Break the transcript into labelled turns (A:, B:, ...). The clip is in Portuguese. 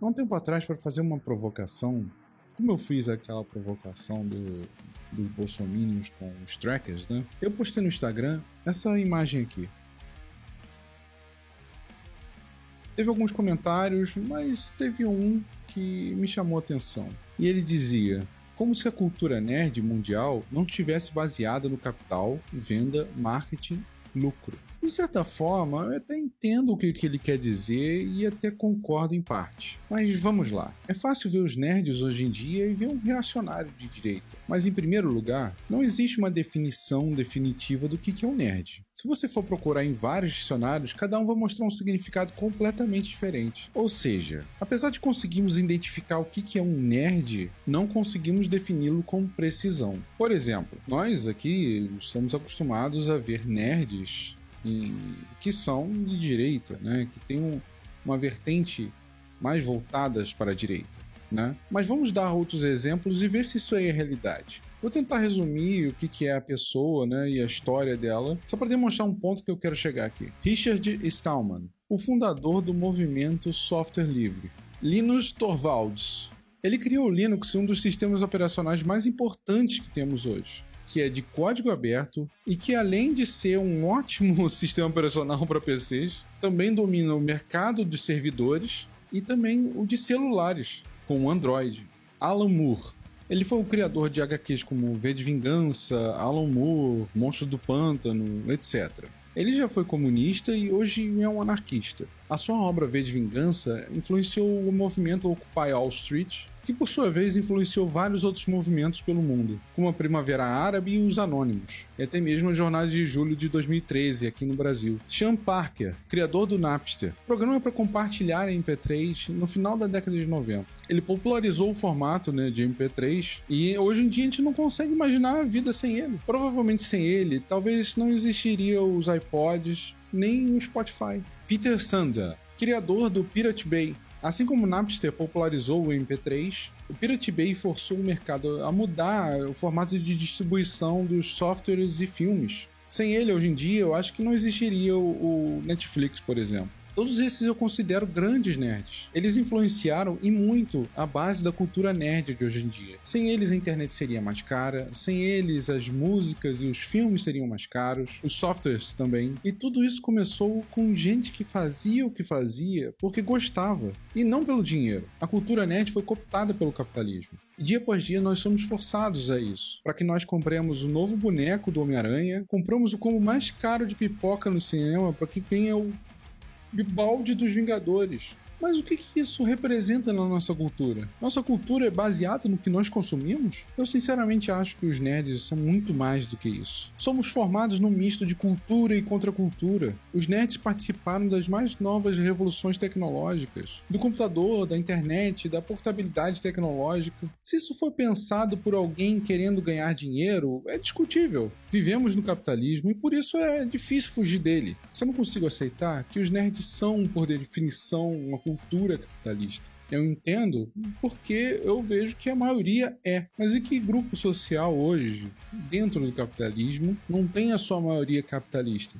A: há um tempo atrás para fazer uma provocação, como eu fiz aquela provocação do, dos bolsominions com os trackers, né? Eu postei no Instagram essa imagem aqui. Teve alguns comentários, mas teve um que me chamou a atenção. E ele dizia: como se a cultura nerd mundial não tivesse baseada no capital, venda, marketing, lucro. De certa forma, eu até entendo o que, ele quer dizer e até concordo em parte. Mas vamos lá. É fácil ver os nerds hoje em dia e ver um reacionário de direita. Mas em primeiro lugar, não existe uma definição definitiva do que é um nerd. Se você for procurar em vários dicionários, cada um vai mostrar um significado completamente diferente. Ou seja, apesar de conseguirmos identificar o que é um nerd, não conseguimos defini-lo com precisão. Por exemplo, nós aqui estamos acostumados a ver nerds que são de direita, né? que tem um, uma vertente mais voltadas para a direita. Né? Mas vamos dar outros exemplos e ver se isso aí é realidade. Vou tentar resumir o que, que é a pessoa né, e a história dela, só para demonstrar um ponto que eu quero chegar aqui. Richard Stallman, o fundador do movimento software livre. Linus Torvalds. Ele criou o Linux, um dos sistemas operacionais mais importantes que temos hoje que é de código aberto e que, além de ser um ótimo sistema operacional para PCs, também domina o mercado de servidores e também o de celulares, com o Android. Alan Moore. Ele foi o criador de HQs como V de Vingança, Alan Moore, Monstros do Pântano, etc. Ele já foi comunista e hoje é um anarquista. A sua obra V de Vingança influenciou o movimento Occupy Wall Street que por sua vez influenciou vários outros movimentos pelo mundo, como a Primavera Árabe e os Anônimos, e até mesmo a Jornada de Julho de 2013 aqui no Brasil. Sean Parker, criador do Napster, programa para compartilhar em MP3 no final da década de 90. Ele popularizou o formato né, de MP3 e hoje em dia a gente não consegue imaginar a vida sem ele. Provavelmente sem ele, talvez não existiria os iPods nem o Spotify. Peter Sander, criador do Pirate Bay, Assim como o Napster popularizou o MP3, o Pirate Bay forçou o mercado a mudar o formato de distribuição dos softwares e filmes. Sem ele, hoje em dia, eu acho que não existiria o Netflix, por exemplo. Todos esses eu considero grandes nerds. Eles influenciaram e muito a base da cultura nerd de hoje em dia. Sem eles a internet seria mais cara, sem eles as músicas e os filmes seriam mais caros, os softwares também. E tudo isso começou com gente que fazia o que fazia porque gostava e não pelo dinheiro. A cultura nerd foi cooptada pelo capitalismo. E dia após dia nós somos forçados a isso. Para que nós compremos o novo boneco do Homem-Aranha, compramos o combo mais caro de pipoca no cinema para que venha o balde dos Vingadores. Mas o que, que isso representa na nossa cultura? Nossa cultura é baseada no que nós consumimos? Eu sinceramente acho que os nerds são muito mais do que isso. Somos formados num misto de cultura e contracultura. Os nerds participaram das mais novas revoluções tecnológicas, do computador, da internet, da portabilidade tecnológica. Se isso foi pensado por alguém querendo ganhar dinheiro, é discutível. Vivemos no capitalismo e por isso é difícil fugir dele. Só não consigo aceitar que os nerds são, por definição, uma cultura capitalista. Eu entendo porque eu vejo que a maioria é. Mas e que grupo social hoje, dentro do capitalismo, não tem a sua maioria capitalista?